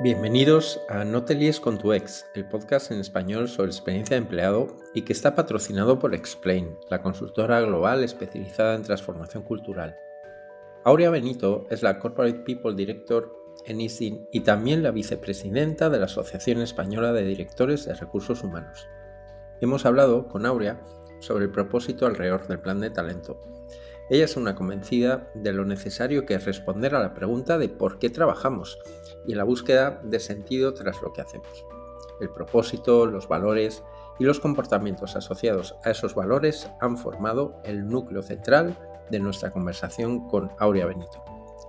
Bienvenidos a No te líes con tu ex, el podcast en español sobre experiencia de empleado y que está patrocinado por Explain, la consultora global especializada en transformación cultural. Aurea Benito es la Corporate People Director en ISIN y también la vicepresidenta de la Asociación Española de Directores de Recursos Humanos. Hemos hablado con Aurea sobre el propósito alrededor del plan de talento. Ella es una convencida de lo necesario que es responder a la pregunta de por qué trabajamos y la búsqueda de sentido tras lo que hacemos. El propósito, los valores y los comportamientos asociados a esos valores han formado el núcleo central de nuestra conversación con Aurea Benito.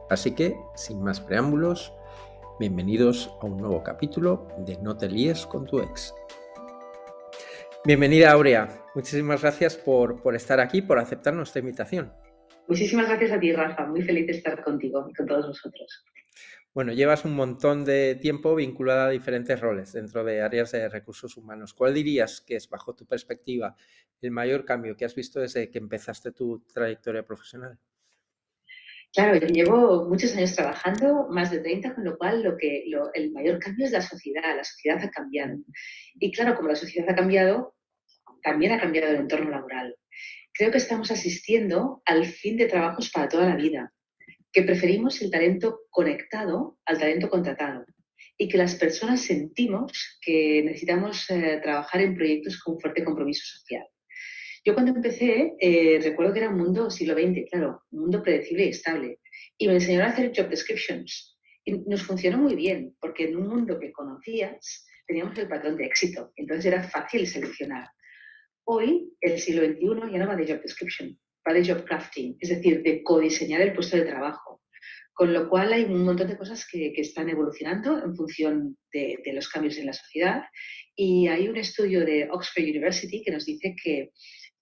Así que, sin más preámbulos, bienvenidos a un nuevo capítulo de No te líes con tu ex. Bienvenida Aurea, muchísimas gracias por, por estar aquí, por aceptar nuestra invitación. Muchísimas gracias a ti, Rafa, muy feliz de estar contigo y con todos nosotros. Bueno, llevas un montón de tiempo vinculada a diferentes roles dentro de áreas de recursos humanos. ¿Cuál dirías que es, bajo tu perspectiva, el mayor cambio que has visto desde que empezaste tu trayectoria profesional? Claro, yo llevo muchos años trabajando, más de 30, con lo cual lo que, el mayor cambio es la sociedad, la sociedad ha cambiado. Y claro, como la sociedad ha cambiado, también ha cambiado el entorno laboral. Creo que estamos asistiendo al fin de trabajos para toda la vida que preferimos el talento conectado al talento contratado y que las personas sentimos que necesitamos eh, trabajar en proyectos con fuerte compromiso social. Yo cuando empecé, eh, recuerdo que era un mundo siglo XX, claro, un mundo predecible y estable, y me enseñaron a hacer job descriptions. Y nos funcionó muy bien, porque en un mundo que conocías teníamos el patrón de éxito, entonces era fácil seleccionar. Hoy, el siglo XXI ya no va de job description, va de job crafting, es decir, de codiseñar el puesto de trabajo. Con lo cual hay un montón de cosas que, están evolucionando en función de, los cambios en la sociedad. Y hay un estudio de Oxford University que nos dice que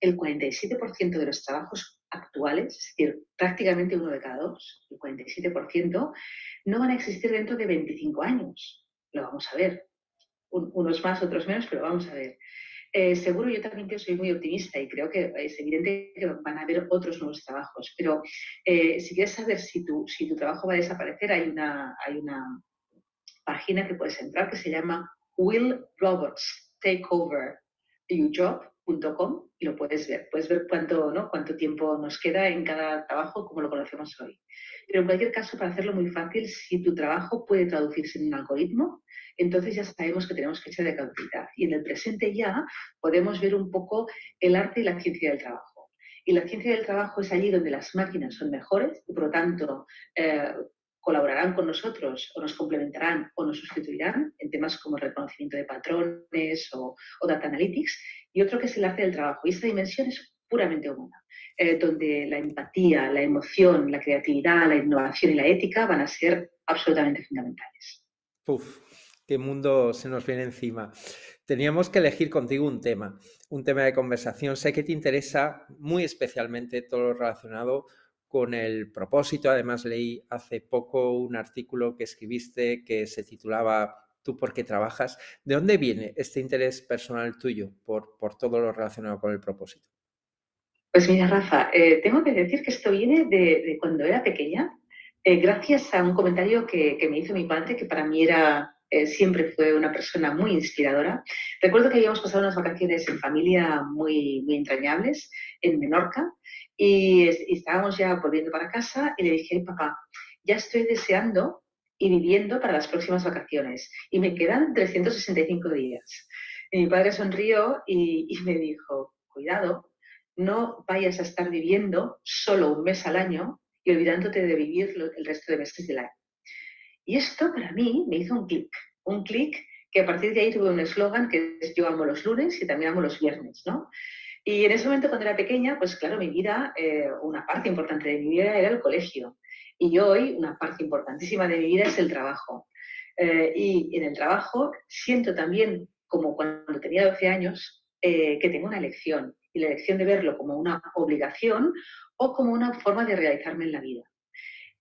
el 47% de los trabajos actuales, es decir, prácticamente uno de cada dos, el 47%, no van a existir dentro de 25 años. Lo vamos a ver. unos más, otros menos, pero vamos a ver. Eh, seguro yo también que soy muy optimista y creo que es evidente que van a haber otros nuevos trabajos, pero eh, si quieres saber si tu, si tu trabajo va a desaparecer, hay una, hay una página que puedes entrar que se llama Will Robots Take Over Your Job.com y lo puedes ver. Puedes ver cuánto, ¿no? cuánto tiempo nos queda en cada trabajo como lo conocemos hoy. Pero en cualquier caso, para hacerlo muy fácil, si tu trabajo puede traducirse en un algoritmo, entonces ya sabemos que tenemos fecha de caducidad. Y en el presente ya podemos ver un poco el arte y la ciencia del trabajo. Y la ciencia del trabajo es allí donde las máquinas son mejores y por lo tanto eh, colaborarán con nosotros o nos complementarán o nos sustituirán en temas como reconocimiento de patrones o, data analytics. Y otro que es el arte del trabajo. Y esta dimensión es puramente humana. Eh, donde la empatía, la emoción, la creatividad, la innovación y la ética van a ser absolutamente fundamentales. Uf, qué mundo se nos viene encima. Teníamos que elegir contigo un tema, un tema de conversación. Sé que te interesa muy especialmente todo lo relacionado con el propósito. Además, leí hace poco un artículo que escribiste que se titulaba Tú por qué trabajas. ¿De dónde viene este interés personal tuyo por, por todo lo relacionado con el propósito? Pues mira, Rafa, eh, tengo que decir que esto viene de, cuando era pequeña, eh, gracias a un comentario que, me hizo mi padre, que para mí era eh, siempre fue una persona muy inspiradora. Recuerdo que habíamos pasado unas vacaciones en familia muy, muy entrañables en Menorca y, estábamos ya volviendo para casa y le dije, papá, ya estoy deseando y viviendo para las próximas vacaciones y me quedan 365 días. Y mi padre sonrió y, y me dijo, cuidado, no vayas a estar viviendo solo un mes al año y olvidándote de vivir el resto de meses del año. Y esto para mí me hizo un clic, un clic que a partir de ahí tuve un eslogan que es yo amo los lunes y también amo los viernes, ¿no? Y en ese momento cuando era pequeña, pues claro, mi vida, eh, una parte importante de mi vida era el colegio. Y hoy una parte importantísima de mi vida es el trabajo. Eh, y en el trabajo siento también, como cuando tenía 12 años, eh, que tengo una elección. Y la elección de verlo como una obligación o como una forma de realizarme en la vida.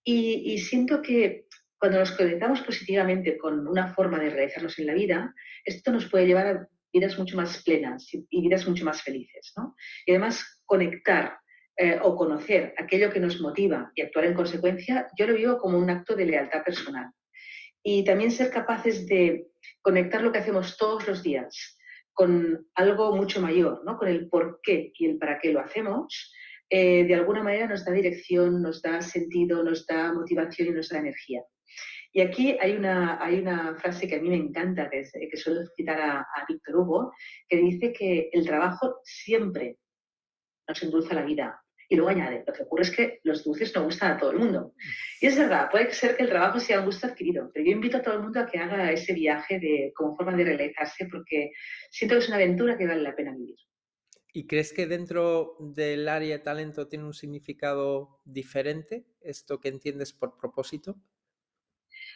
y siento que cuando nos conectamos positivamente con una forma de realizarnos en la vida, esto nos puede llevar a vidas mucho más plenas y vidas mucho más felices. ¿no? Y además, conectar eh, o conocer aquello que nos motiva y actuar en consecuencia, yo lo vivo como un acto de lealtad personal. y también ser capaces de conectar lo que hacemos todos los días con algo mucho mayor, ¿no? con el por qué y el para qué lo hacemos, eh, de alguna manera nos da dirección, nos da sentido, nos da motivación y nos da energía. Y aquí hay una, hay una frase que a mí me encanta, que, que suelo citar a, a Víctor Hugo, que dice que el trabajo siempre nos endulza la vida. Y luego añade, lo que ocurre es que los dulces no gustan a todo el mundo. Y es verdad, puede ser que el trabajo sea un gusto adquirido, pero yo invito a todo el mundo a que haga ese viaje de, como forma de realizarse porque siento que es una aventura que vale la pena vivir. ¿Y crees que dentro del área de talento tiene un significado diferente esto que entiendes por propósito?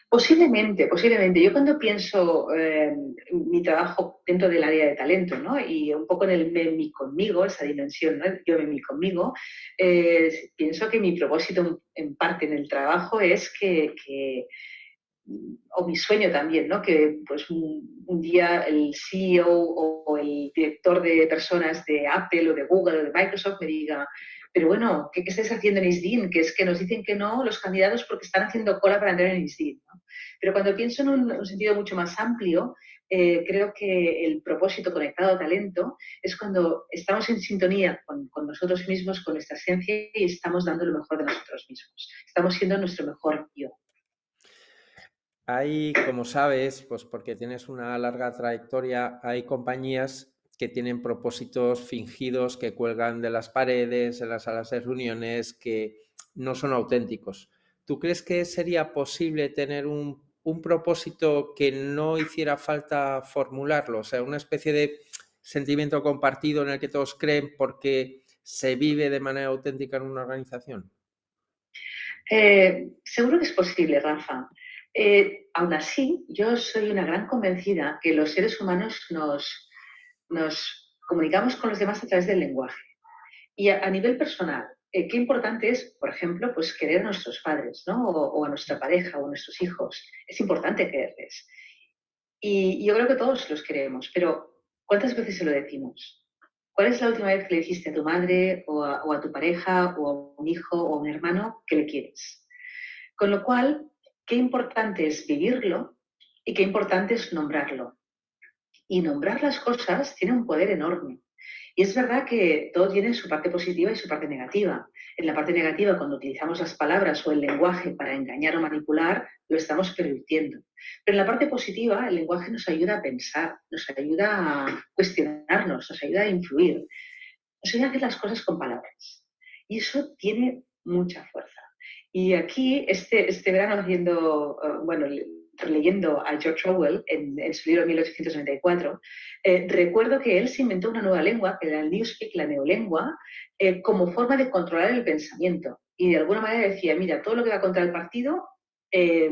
Posiblemente, posiblemente. Yo cuando pienso eh, mi trabajo dentro del área de talento, ¿no? Y un poco en el me, mi conmigo, esa dimensión, ¿no? Yo me, mi conmigo, eh, pienso que mi propósito en parte en el trabajo es que, que o mi sueño también, ¿no? Que pues un, un, día el CEO o el director de personas de Apple o de Google o de Microsoft me diga, pero bueno, ¿qué, estáis haciendo en ISDIN? Que es que nos dicen que no los candidatos porque están haciendo cola para entrar en ISDIN. Pero cuando pienso en un, sentido mucho más amplio, eh, creo que el propósito conectado a talento es cuando estamos en sintonía con, con, nosotros mismos, con nuestra ciencia y estamos dando lo mejor de nosotros mismos. Estamos siendo nuestro mejor yo. Hay, como sabes, pues porque tienes una larga trayectoria, hay compañías que tienen propósitos fingidos que cuelgan de las paredes, en las salas de reuniones, que no son auténticos. ¿Tú crees que sería posible tener un, un, propósito que no hiciera falta formularlo? O sea, una especie de sentimiento compartido en el que todos creen porque se vive de manera auténtica en una organización. Eh, seguro que es posible, Rafa. Eh, aún así, yo soy una gran convencida que los seres humanos nos nos comunicamos con los demás a través del lenguaje. Y a, nivel personal, eh, qué importante es, por ejemplo, pues querer a nuestros padres, ¿no? O, a nuestra pareja o a nuestros hijos. Es importante quererles. Y, yo creo que todos los queremos, pero ¿cuántas veces se lo decimos? ¿Cuál es la última vez que le dijiste a tu madre o a tu pareja o a un hijo o a un hermano que le quieres? Con lo cual, qué importante es vivirlo y qué importante es nombrarlo. Y nombrar las cosas tiene un poder enorme. Y es verdad que todo tiene su parte positiva y su parte negativa. En la parte negativa, cuando utilizamos las palabras o el lenguaje para engañar o manipular, lo estamos pervirtiendo. Pero en la parte positiva, el lenguaje nos ayuda a pensar, nos ayuda a cuestionarnos, nos ayuda a influir, nos ayuda a hacer las cosas con palabras. Y eso tiene mucha fuerza. Y aquí, este, este verano, haciendo, uh, bueno, leyendo a George Orwell en, en su libro 1894, eh, recuerdo que él se inventó una nueva lengua, que era el Newspeak, la neolengua, eh, como forma de controlar el pensamiento. Y de alguna manera decía, mira, todo lo que va contra el partido eh,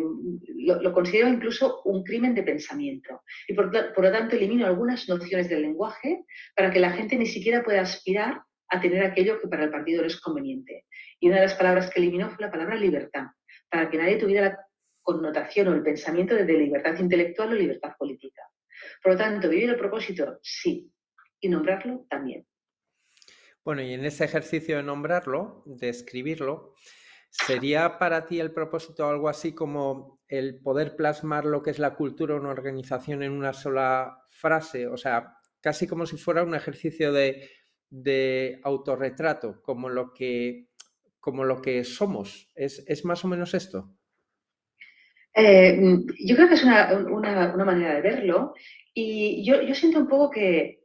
lo, lo, considero incluso un crimen de pensamiento. Y por, por, lo tanto elimino algunas nociones del lenguaje para que la gente ni siquiera pueda aspirar a tener aquello que para el partido no es conveniente. Y una de las palabras que eliminó fue la palabra libertad, para que nadie tuviera la connotación o el pensamiento de libertad intelectual o libertad política. Por lo tanto, vivir el propósito, sí, y nombrarlo también. Bueno, y en ese ejercicio de nombrarlo, de escribirlo, ¿sería para ti el propósito algo así como el poder plasmar lo que es la cultura de una organización en una sola frase? O sea, casi como si fuera un ejercicio de, de autorretrato, como lo que, como lo que somos. ¿Es, ¿Es más o menos esto? Eh, yo creo que es una, una, manera de verlo y yo, yo siento un poco que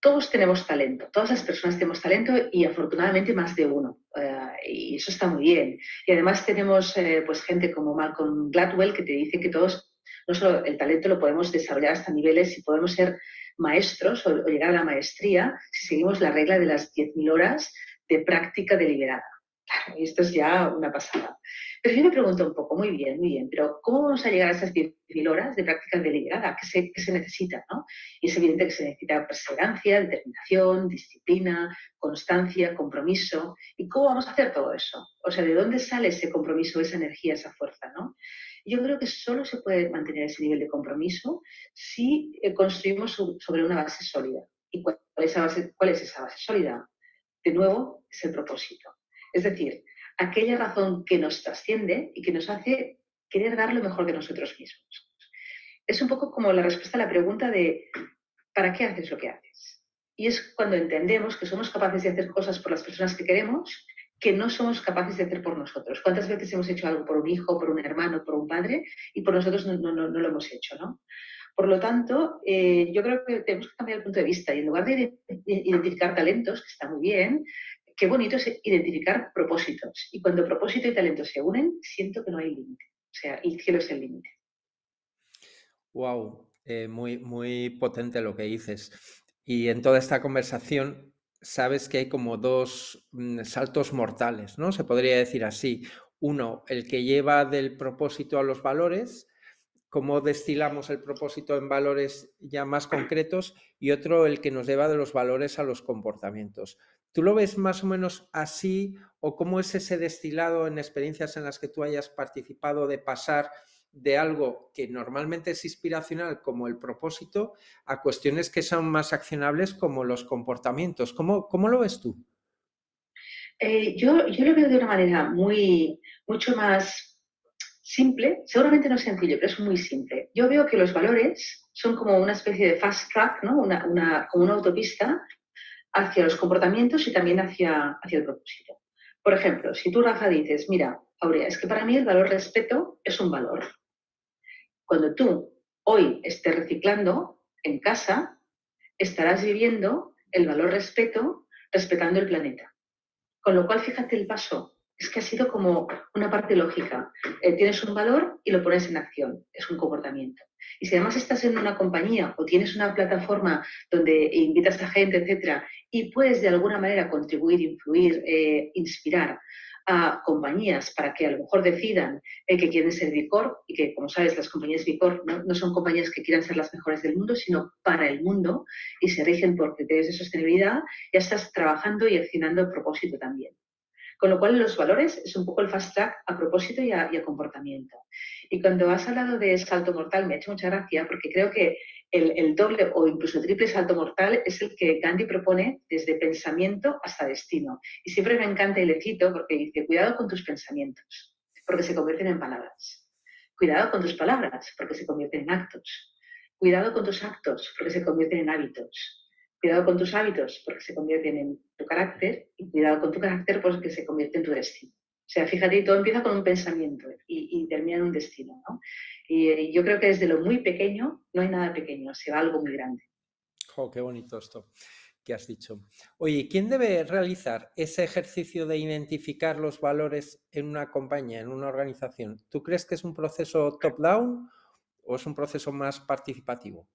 todos tenemos talento, todas las personas tenemos talento y afortunadamente más de uno. Uh, y eso está muy bien. Y además tenemos eh, pues gente como Malcolm Gladwell que te dice que todos, no solo el talento lo podemos desarrollar hasta niveles y podemos ser maestros o, o llegar a la maestría si seguimos la regla de las 10.000 horas de práctica deliberada. Claro, y esto es ya una pasada. Pero yo me pregunto un poco, muy bien, muy bien, pero ¿cómo vamos a llegar a esas 10.000 horas de práctica deliberada? ¿Qué se, qué se necesita? ¿no? Y es evidente que se necesita perseverancia, determinación, disciplina, constancia, compromiso. ¿Y cómo vamos a hacer todo eso? O sea, ¿de dónde sale ese compromiso, esa energía, esa fuerza? ¿no? Yo creo que solo se puede mantener ese nivel de compromiso si eh, construimos sobre una base sólida. ¿Y cuál cuál es esa base sólida? De nuevo, es el propósito. Es decir, aquella razón que nos trasciende y que nos hace querer dar lo mejor de nosotros mismos. Es un poco como la respuesta a la pregunta de ¿para qué haces lo que haces? Y es cuando entendemos que somos capaces de hacer cosas por las personas que queremos que no somos capaces de hacer por nosotros. ¿Cuántas veces hemos hecho algo por un hijo, por un hermano, por un padre y por nosotros no, lo hemos hecho? ¿no? Por lo tanto, eh, yo creo que tenemos que cambiar el punto de vista y en lugar de identificar talentos, que está muy bien, qué bonito es identificar propósitos. Y cuando propósito y talento se unen, siento que no hay límite. O sea, el cielo es el límite. Wow, eh, muy, muy potente lo que dices. Y en toda esta conversación sabes que hay como dos mm, saltos mortales, ¿no? Se podría decir así. Uno, el que lleva del propósito a los valores, cómo destilamos el propósito en valores ya más concretos, y otro, el que nos lleva de los valores a los comportamientos. ¿Tú lo ves más o menos así o cómo es ese destilado en experiencias en las que tú hayas participado de pasar de algo que normalmente es inspiracional como el propósito a cuestiones que son más accionables como los comportamientos. ¿Cómo, cómo lo ves tú? Eh, yo, yo, lo veo de una manera muy, mucho más simple, seguramente no sencillo, pero es muy simple. Yo veo que los valores son como una especie de fast track, ¿no? una, una, como una autopista hacia los comportamientos y también hacia, hacia el propósito. Por ejemplo, si tú, Rafa, dices, mira, Aurea, es que para mí el valor respeto es un valor. Cuando tú hoy estés reciclando en casa, estarás viviendo el valor respeto respetando el planeta. Con lo cual, fíjate el paso. Es que ha sido como una parte lógica. Eh, tienes un valor y lo pones en acción. Es un comportamiento. Y si además estás en una compañía o tienes una plataforma donde invitas a gente, etcétera, y puedes de alguna manera contribuir, influir, eh, inspirar a compañías para que a lo mejor decidan eh, que quieren ser Bicor y que, como sabes, las compañías Bicor no, no, son compañías que quieran ser las mejores del mundo, sino para el mundo y se rigen por criterios de sostenibilidad, ya estás trabajando y accionando el propósito también. Con lo cual, los valores es un poco el fast track a propósito y a, y a comportamiento. Y cuando has hablado de salto mortal, me ha hecho mucha gracia porque creo que el, doble o incluso triple salto mortal es el que Gandhi propone desde pensamiento hasta destino. Y siempre me encanta y le cito porque dice, cuidado con tus pensamientos, porque se convierten en palabras. Cuidado con tus palabras, porque se convierten en actos. Cuidado con tus actos, porque se convierten en hábitos. Cuidado con tus hábitos, porque se convierten en tu carácter. Y cuidado con tu carácter, porque se convierte en tu destino. O sea, fíjate, todo empieza con un pensamiento y, termina en un destino, ¿no? Y, yo creo que desde lo muy pequeño no hay nada pequeño, se va algo muy grande. Oh, qué bonito esto que has dicho. Oye, ¿quién debe realizar ese ejercicio de identificar los valores en una compañía, en una organización? ¿Tú crees que es un proceso top-down o es un proceso más participativo?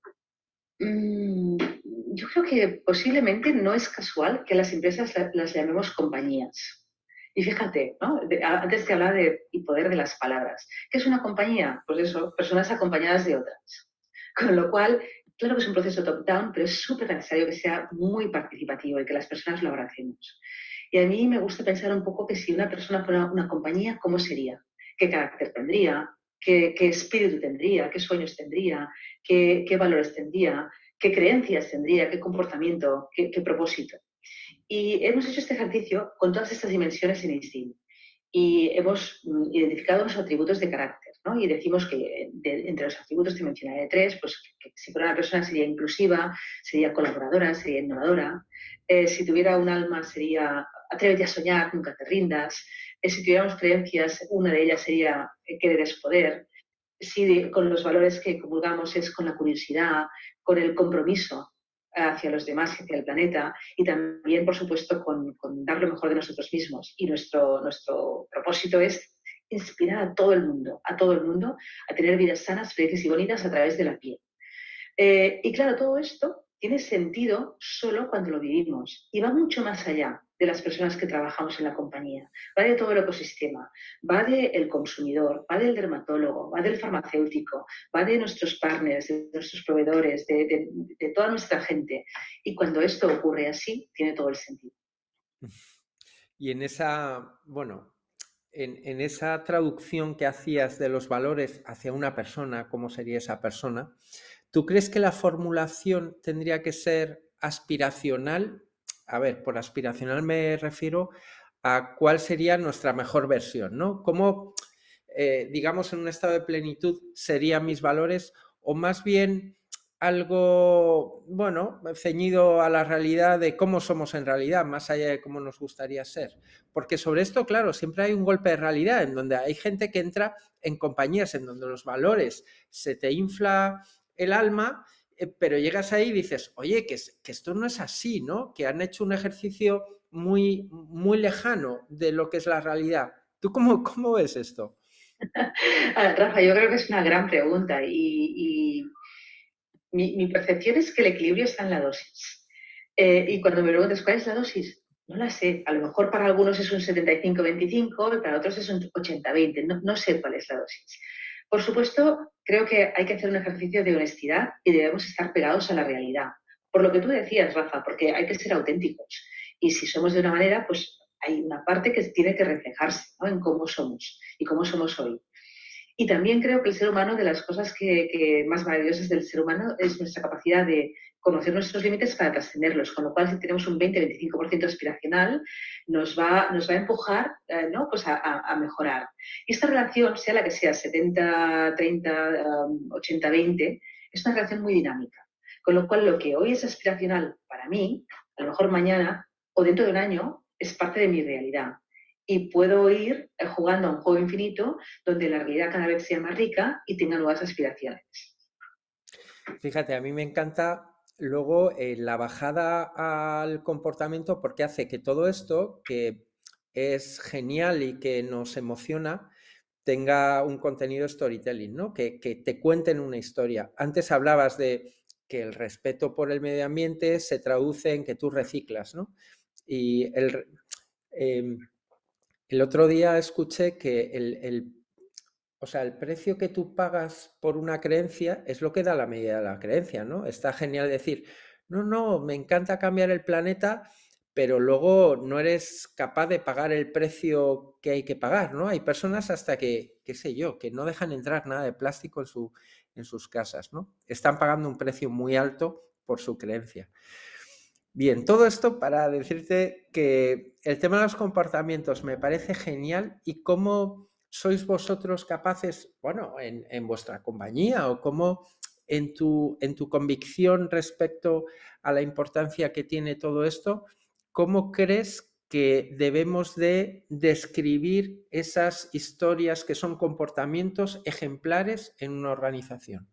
Yo creo que posiblemente no es casual que las empresas las llamemos compañías. Y fíjate, ¿no? antes te hablaba de y poder de las palabras. ¿Qué es una compañía? Pues eso, personas acompañadas de otras. Con lo cual, claro que es un proceso top-down, pero es súper necesario que sea muy participativo y que las personas lo abracemos. Y a mí me gusta pensar un poco que si una persona fuera una compañía, ¿cómo sería? ¿Qué carácter tendría? ¿Qué, espíritu tendría? ¿Qué sueños tendría? ¿Qué, valores tendría? ¿Qué creencias tendría? ¿Qué comportamiento? ¿Qué, propósito? Y hemos hecho este ejercicio con todas estas dimensiones en INSTIN y hemos mm, identificado los atributos de carácter, ¿no? Y decimos que entre los atributos te mencionaré tres, pues si fuera una persona sería inclusiva, sería colaboradora, sería innovadora, eh, si tuviera un alma sería atrévete a soñar, nunca te rindas, eh, si tuviéramos creencias, una de ellas sería eh, querer es poder, si con los valores que comulgamos es con la curiosidad, con el compromiso, hacia los demás, hacia el planeta y también, por supuesto, con, dar lo mejor de nosotros mismos. Y nuestro, nuestro propósito es inspirar a todo el mundo, a todo el mundo, a tener vidas sanas, felices y bonitas a través de la piel. Eh, y claro, todo esto tiene sentido solo cuando lo vivimos y va mucho más allá de las personas que trabajamos en la compañía, va de todo el ecosistema, va del consumidor, va del dermatólogo, va del farmacéutico, va de nuestros partners, de nuestros proveedores, de, toda nuestra gente. Y cuando esto ocurre así, tiene todo el sentido. Y en esa, bueno, en, esa traducción que hacías de los valores hacia una persona, ¿cómo sería esa persona? ¿Tú crees que la formulación tendría que ser aspiracional? A ver, por aspiracional me refiero a cuál sería nuestra mejor versión, ¿no? ¿Cómo eh, digamos, en un estado de plenitud serían mis valores o más bien algo, bueno, ceñido a la realidad de cómo somos en realidad, más allá de cómo nos gustaría ser. Porque sobre esto, claro, siempre hay un golpe de realidad en donde hay gente que entra en compañías en donde los valores se te infla el alma, pero llegas ahí y dices, oye, que, esto no es así, ¿no? Que han hecho un ejercicio muy, muy lejano de lo que es la realidad. ¿Tú cómo, ves esto? Rafa, yo creo que es una gran pregunta y mi, percepción es que el equilibrio está en la dosis. Eh, y cuando me preguntas cuál es la dosis, no la sé. A lo mejor para algunos es un 75-25 y para otros es un 80-20. No, no sé cuál es la dosis. Por supuesto, creo que hay que hacer un ejercicio de honestidad y debemos estar pegados a la realidad. Por lo que tú decías, Rafa, porque hay que ser auténticos. Y si somos de una manera, pues hay una parte que tiene que reflejarse en cómo somos y cómo somos hoy. Y también creo que el ser humano, de las cosas que, más maravillosas del ser humano, es nuestra capacidad de conocer nuestros límites para trascenderlos, con lo cual si tenemos un 20-25% aspiracional, nos va, nos va a empujar eh, ¿no? pues a, mejorar. Y esta relación, sea la que sea, 70, 30, 80, 20, es una relación muy dinámica. Con lo cual, lo que hoy es aspiracional para mí, a lo mejor mañana o dentro de un año, es parte de mi realidad y puedo ir eh, jugando a un juego infinito donde la realidad cada vez sea más rica y tenga nuevas aspiraciones. Fíjate, a mí me encanta luego eh, la bajada al comportamiento porque hace que todo esto, que es genial y que nos emociona, tenga un contenido storytelling, ¿no? Que, te cuenten una historia. Antes hablabas de que el respeto por el medio ambiente se traduce en que tú reciclas, ¿no? Y el, em, el otro día escuché que el, o sea, el precio que tú pagas por una creencia es lo que da la medida de la creencia, ¿no? Está genial decir, no, no, me encanta cambiar el planeta, pero luego no eres capaz de pagar el precio que hay que pagar, ¿no? Hay personas hasta que, qué sé yo, que no dejan entrar nada de plástico en, su, en sus casas, ¿no? Están pagando un precio muy alto por su creencia. Bien, todo esto para decirte que el tema de los comportamientos me parece genial y cómo sois vosotros capaces, bueno, en, vuestra compañía o cómo en tu, en tu convicción respecto a la importancia que tiene todo esto, ¿cómo crees que debemos de describir esas historias que son comportamientos ejemplares en una organización?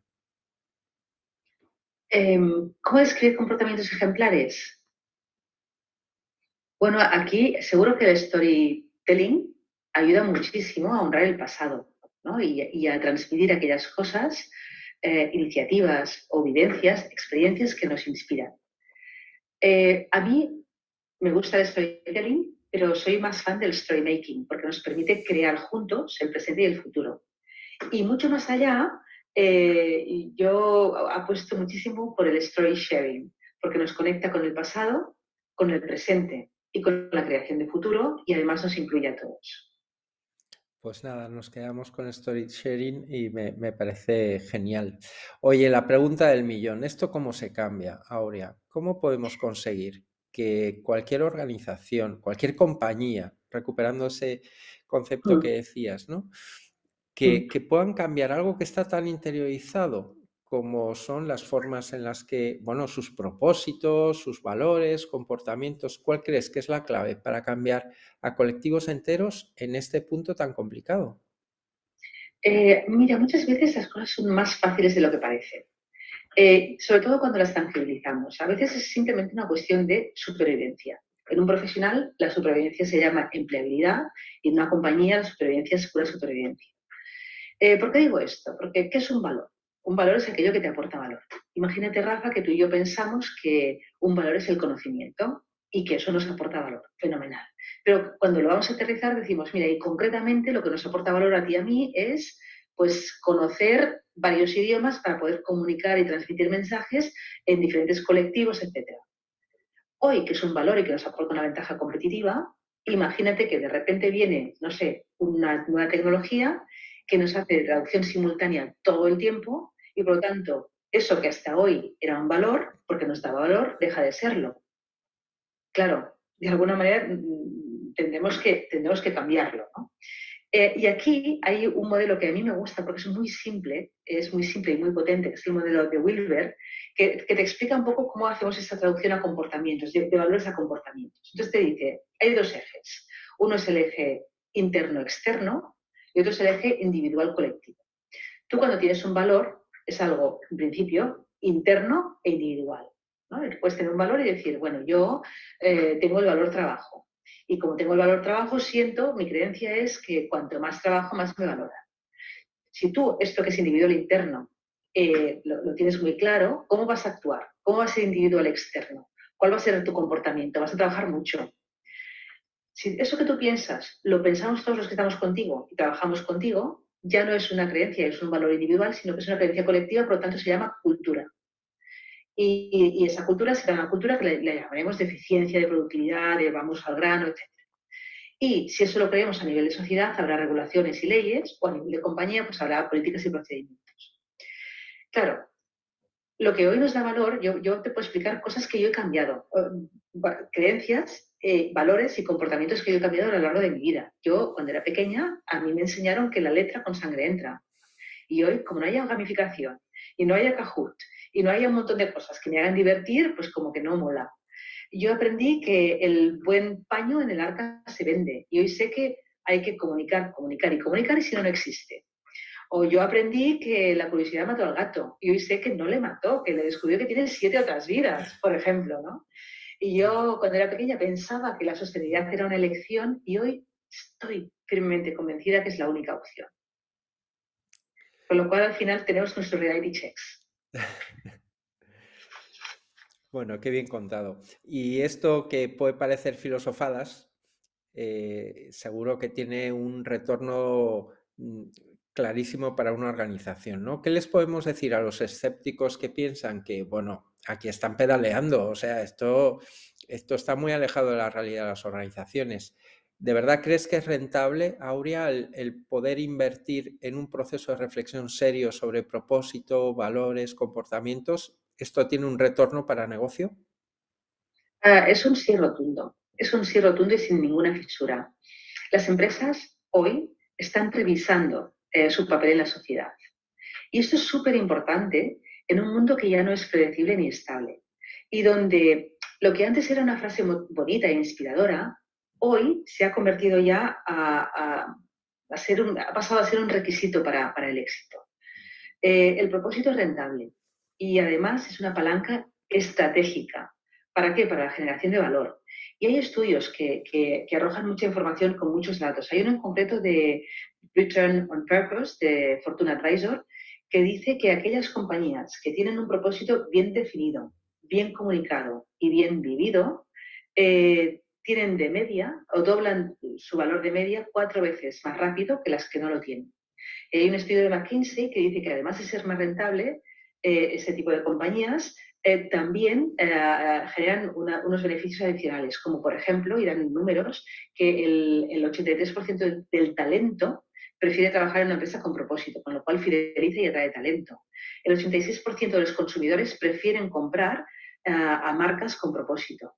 Em, ¿Cómo describir comportamientos ejemplares? Bueno, aquí seguro que el storytelling ayuda muchísimo a honrar el pasado y, a transmitir aquellas cosas, eh, iniciativas o vivencias, experiencias que nos inspiran. Eh, a mí me gusta el storytelling, pero soy más fan del storymaking porque nos permite crear juntos el presente y el futuro. Y mucho más allá, eh, yo apuesto muchísimo por el story sharing, porque nos conecta con el pasado, con el presente y con la creación de futuro y además nos incluye a todos. Pues nada, nos quedamos con story sharing y me, parece genial. Oye, la pregunta del millón, ¿esto cómo se cambia, Aurea? ¿Cómo podemos conseguir que cualquier organización, cualquier compañía, recuperando ese concepto mm. que decías, ¿no? Mm. que, puedan cambiar algo que está tan interiorizado como son las formas en las que, bueno, sus propósitos, sus valores, comportamientos, ¿cuál crees que es la clave para cambiar a colectivos enteros en este punto tan complicado? Eh, mira, muchas veces las cosas son más fáciles de lo que parecen, eh, sobre todo cuando las tangibilizamos. A veces es simplemente una cuestión de supervivencia. En un profesional la supervivencia se llama empleabilidad y en una compañía la supervivencia es pura supervivencia. Eh, ¿Por qué digo esto? Porque ¿qué es un valor? Un valor es aquello que te aporta valor. Imagínate, Rafa, que tú y yo pensamos que un valor es el conocimiento y que eso nos aporta valor. Fenomenal. Pero cuando lo vamos a aterrizar decimos, mira, y concretamente lo que nos aporta valor a ti y a mí es pues conocer varios idiomas para poder comunicar y transmitir mensajes en diferentes colectivos, etc. Hoy, que es un valor y que nos aporta una ventaja competitiva, imagínate que de repente viene, no sé, una nueva tecnología que nos hace traducción simultánea todo el tiempo y por lo tanto eso que hasta hoy era un valor, porque nos daba valor, deja de serlo. Claro, de alguna manera mm, tendremos que, tendremos que cambiarlo. Eh, y aquí hay un modelo que a mí me gusta porque es muy simple, es muy simple y muy potente, es el modelo de Wilber, que, te explica un poco cómo hacemos esta traducción a comportamientos, de, valores a comportamientos. Entonces te dice, hay dos ejes. Uno es el eje interno-externo y otro es el eje individual-colectivo. Tú cuando tienes un valor es algo, en principio, interno e individual. ¿no? Puedes tener un valor y decir, bueno, yo eh, tengo el valor trabajo y como tengo el valor trabajo, siento, mi creencia es que cuanto más trabajo, más me valora. Si tú esto que es individual interno eh, lo, tienes muy claro, ¿cómo vas a actuar? ¿Cómo va a ser individual externo? ¿Cuál va a ser tu comportamiento? ¿Vas a trabajar mucho? Si eso que tú piensas lo pensamos todos los que estamos contigo y trabajamos contigo, ya no es una creencia, es un valor individual, sino que es una creencia colectiva, por lo tanto se llama cultura. Y, esa cultura será una cultura que le, llamaremos de eficiencia, de productividad, de vamos al grano, etc. Y si eso lo creemos a nivel de sociedad, habrá regulaciones y leyes, o a nivel de compañía, pues habrá políticas y procedimientos. Claro, lo que hoy nos da valor, yo, te puedo explicar cosas que yo he cambiado, eh, creencias, eh, valores y comportamientos que yo he cambiado a lo largo de mi vida. Yo, cuando era pequeña, a mí me enseñaron que la letra con sangre entra. Y hoy, como no haya gamificación y no haya Kahoot y no haya un montón de cosas que me hagan divertir, pues como que no mola. Yo aprendí que el buen paño en el arca se vende y hoy sé que hay que comunicar, comunicar y comunicar y si no, no existe. O yo aprendí que la curiosidad mató al gato y hoy sé que no le mató, que le descubrió que tiene siete otras vidas, por ejemplo, ¿no? Y yo cuando era pequeña pensaba que la sostenibilidad era una elección y hoy estoy firmemente convencida que es la única opción. Con lo cual al final tenemos nuestros reality checks. Bueno, qué bien contado. Y esto que puede parecer filosofadas, eh, seguro que tiene un retorno mm, clarísimo para una organización, ¿no? ¿Qué les podemos decir a los escépticos que piensan que, bueno, aquí están pedaleando, o sea, esto, esto está muy alejado de la realidad de las organizaciones? ¿De verdad crees que es rentable, Aurea, el, poder invertir en un proceso de reflexión serio sobre propósito, valores, comportamientos? ¿Esto tiene un retorno para negocio? Ah, es un sí rotundo, es un sí rotundo y sin ninguna fisura. Las empresas hoy están revisando eh, su papel en la sociedad. Y esto es súper importante en un mundo que ya no es predecible ni estable y donde lo que antes era una frase bonita e inspiradora, hoy se ha convertido ya a, ser un, ha pasado a ser un requisito para, el éxito. Eh, el propósito es rentable y además es una palanca estratégica. ¿Para qué? Para la generación de valor. Y hay estudios que, que, arrojan mucha información con muchos datos. Hay uno en concreto de Return on Purpose de Fortuna Advisor que dice que aquellas compañías que tienen un propósito bien definido, bien comunicado y bien vivido, eh, tienen de media o doblan su valor de media cuatro veces más rápido que las que no lo tienen. Hay un estudio de McKinsey que dice que además de ser más rentable, eh, ese tipo de compañías eh, también eh, generan unos beneficios adicionales, como por ejemplo, y dan números, que el, el 83% del, talento prefiere trabajar en una empresa con propósito, con lo cual fideliza y atrae talento. El 86% de los consumidores prefieren comprar a marcas con propósito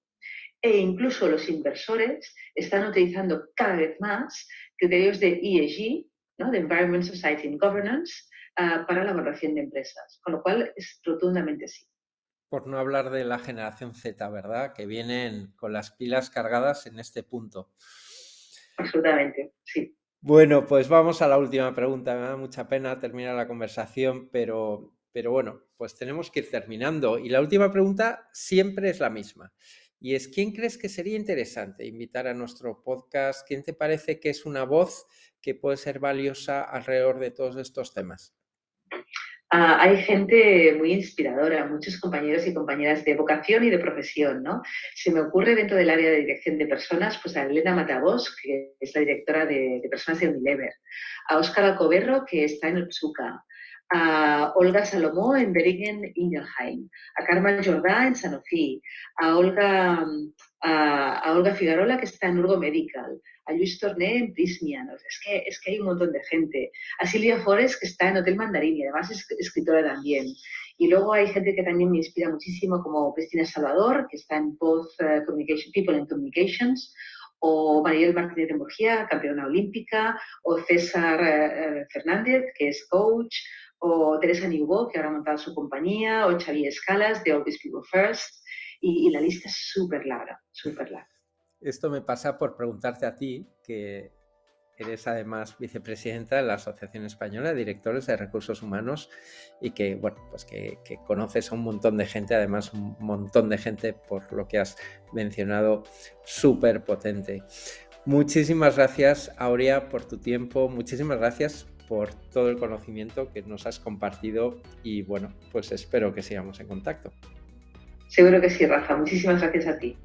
e incluso los inversores están utilizando cada vez más criterios de ESG, ¿no? de Environment, Society and Governance, ah, para la evaluación de empresas, con lo cual es rotundamente sí. Por no hablar de la generación Z, ¿verdad? Que vienen con las pilas cargadas en este punto. Absolutamente, sí. Bueno, pues vamos a la última pregunta. Me da mucha pena terminar la conversación, pero, pero bueno, pues tenemos que ir terminando. Y la última pregunta siempre es la misma. Y es, ¿quién crees que sería interesante invitar a nuestro podcast? ¿Quién te parece que es una voz que puede ser valiosa alrededor de todos estos temas? Ah, hay gente muy inspiradora, muchos compañeros y compañeras de vocación y de profesión, ¿no? Se me ocurre dentro del área de dirección de personas, pues a Elena Matavos, que es la directora de, personas de Unilever, a Óscar Alcoberro, que está en Otsuka, a Olga Salomó en Beringen Ingelheim, a Carmen Jordá en Sanofi, a Olga, a, Olga Figarola que está en Urgo Medical, a Luis Torné en Prismian, es que, es que hay un montón de gente, a Silvia Forest que está en Hotel Mandarín y además es escritora también. Y luego hay gente que también me inspira muchísimo como Cristina Salvador, que está en Both eh, Communication, People and Communications, o Mariel Martínez de Murgía, campeona olímpica, o César eh, Fernández, que es coach, o Teresa Newbo, que ahora ha montado su compañía, o Xavier Escalas, de Always People First, y, la lista es súper larga, súper larga. Esto me pasa por preguntarte a ti, que Eres además vicepresidenta de la Asociación Española de Directores de Recursos Humanos y que, bueno, pues que, conoces a un montón de gente, además un montón de gente por lo que has mencionado, súper potente. Muchísimas gracias, Aurea, por tu tiempo. Muchísimas gracias por todo el conocimiento que nos has compartido y bueno, pues espero que sigamos en contacto. Seguro que sí, Rafa. Muchísimas gracias a ti.